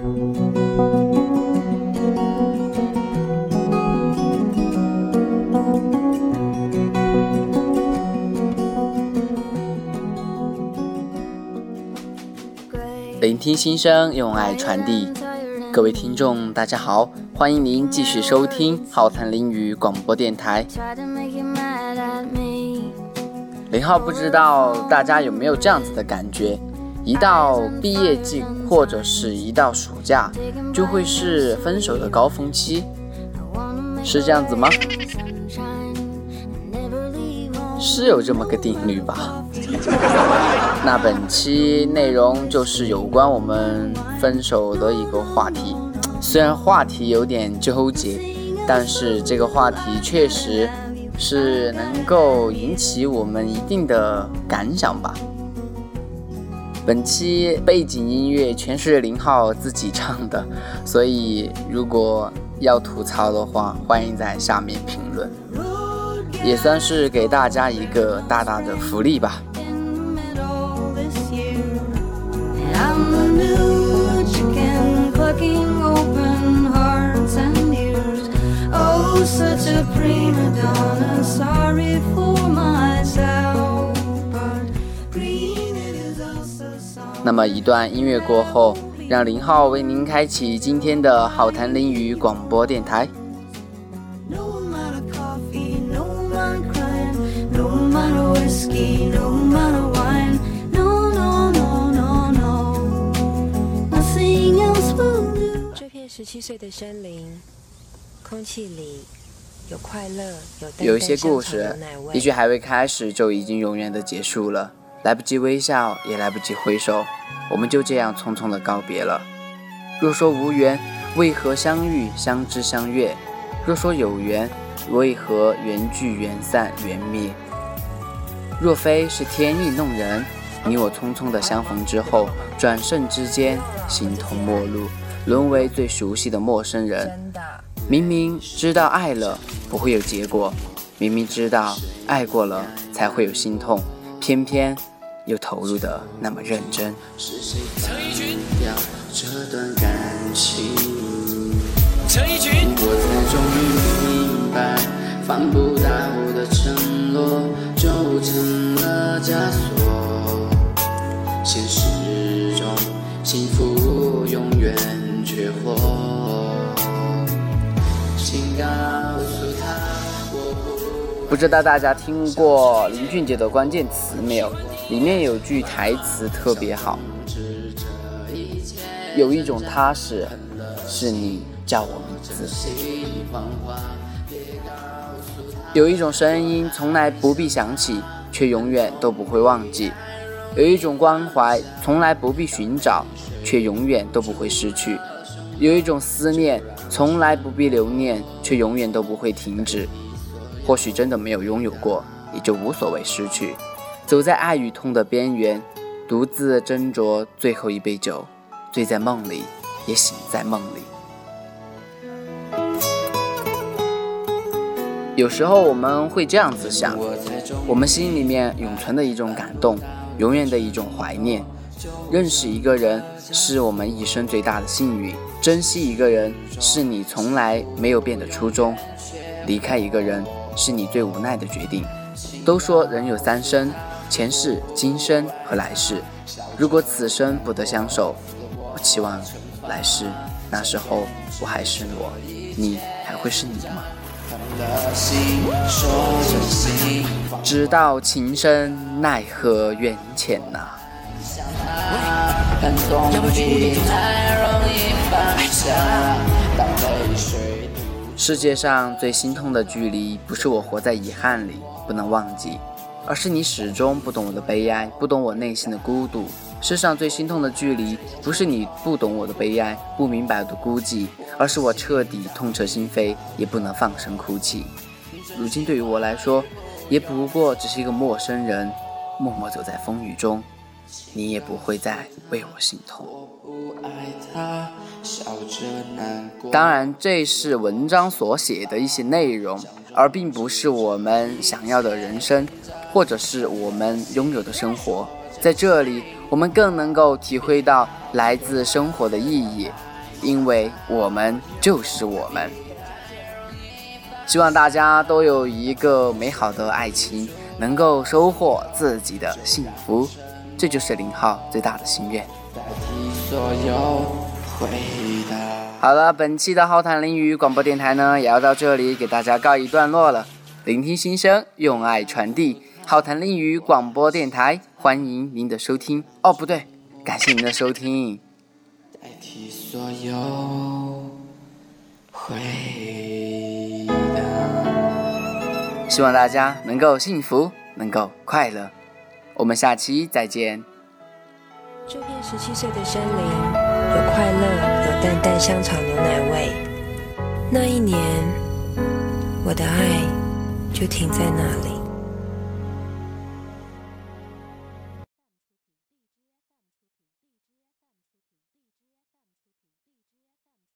聆听心声，用爱传递。各位听众，大家好，欢迎您继续收听浩谈林语广播电台。林浩，不知道大家有没有这样子的感觉？一到毕业季或者是一到暑假，就会是分手的高峰期，是这样子吗？是有这么个定律吧？那本期内容就是有关我们分手的一个话题，虽然话题有点纠结，但是这个话题确实是能够引起我们一定的感想吧。本期背景音乐全是林浩自己唱的，所以如果要吐槽的话，欢迎在下面评论。也算是给大家一个大大的福利吧。那么一段音乐过后，让林浩为您开启今天的好谈林语广播电台。这片十七岁的森林，空气里有快乐，有有一些故事，也许还未开始就已经永远的结束了，来不及微笑，也来不及挥手，我们就这样匆匆的告别了。若说无缘，为何相遇、相知、相悦？若说有缘，为何缘聚、缘散、缘灭？若非是天意弄人，你我匆匆的相逢之后，转瞬之间形同陌路，沦为最熟悉的陌生人。明明知道爱了不会有结果，明明知道爱过了才会有心痛，偏偏又投入的那么认真。陈奕迅，这段感情。陈奕迅，我才终于明白，放不下我的承诺。就成了枷锁。现实中，幸福永远缺货。请告诉他，不知道大家听过林俊杰的关键词没有？里面有句台词特别好，有一种踏实，是你叫我名字。有一种声音从来不必想起，却永远都不会忘记；有一种关怀从来不必寻找，却永远都不会失去；有一种思念从来不必留念，却永远都不会停止。或许真的没有拥有过，也就无所谓失去。走在爱与痛的边缘，独自斟酌最后一杯酒，醉在梦里，也醒在梦里。有时候我们会这样子想，我们心里面永存的一种感动，永远的一种怀念。认识一个人是我们一生最大的幸运，珍惜一个人是你从来没有变的初衷，离开一个人是你最无奈的决定。都说人有三生，前世、今生和来世。如果此生不得相守，我期望来世，那时候我还是我，你还会是你吗？直到情深，奈何缘浅呐。世界上最心痛的距离，不是我活在遗憾里不能忘记，而是你始终不懂我的悲哀，不懂我内心的孤独。世上最心痛的距离，不是你不懂我的悲哀，不明白我的孤寂，而是我彻底痛彻心扉，也不能放声哭泣。如今对于我来说，也不过只是一个陌生人，默默走在风雨中，你也不会再为我心痛。当然，这是文章所写的一些内容，而并不是我们想要的人生，或者是我们拥有的生活。在这里，我们更能够体会到来自生活的意义。因为我们就是我们。希望大家都有一个美好的爱情，能够收获自己的幸福，这就是林浩最大的心愿。所有回答好了，本期的浩谈淋雨广播电台呢，也要到这里给大家告一段落了。聆听心声，用爱传递，浩谈淋雨广播电台，欢迎您的收听。哦，不对，感谢您的收听。代替所有回希望大家能够幸福，能够快乐。我们下期再见。这片十七岁的森林，有快乐，有淡淡香草牛奶味。那一年，我的爱就停在那里。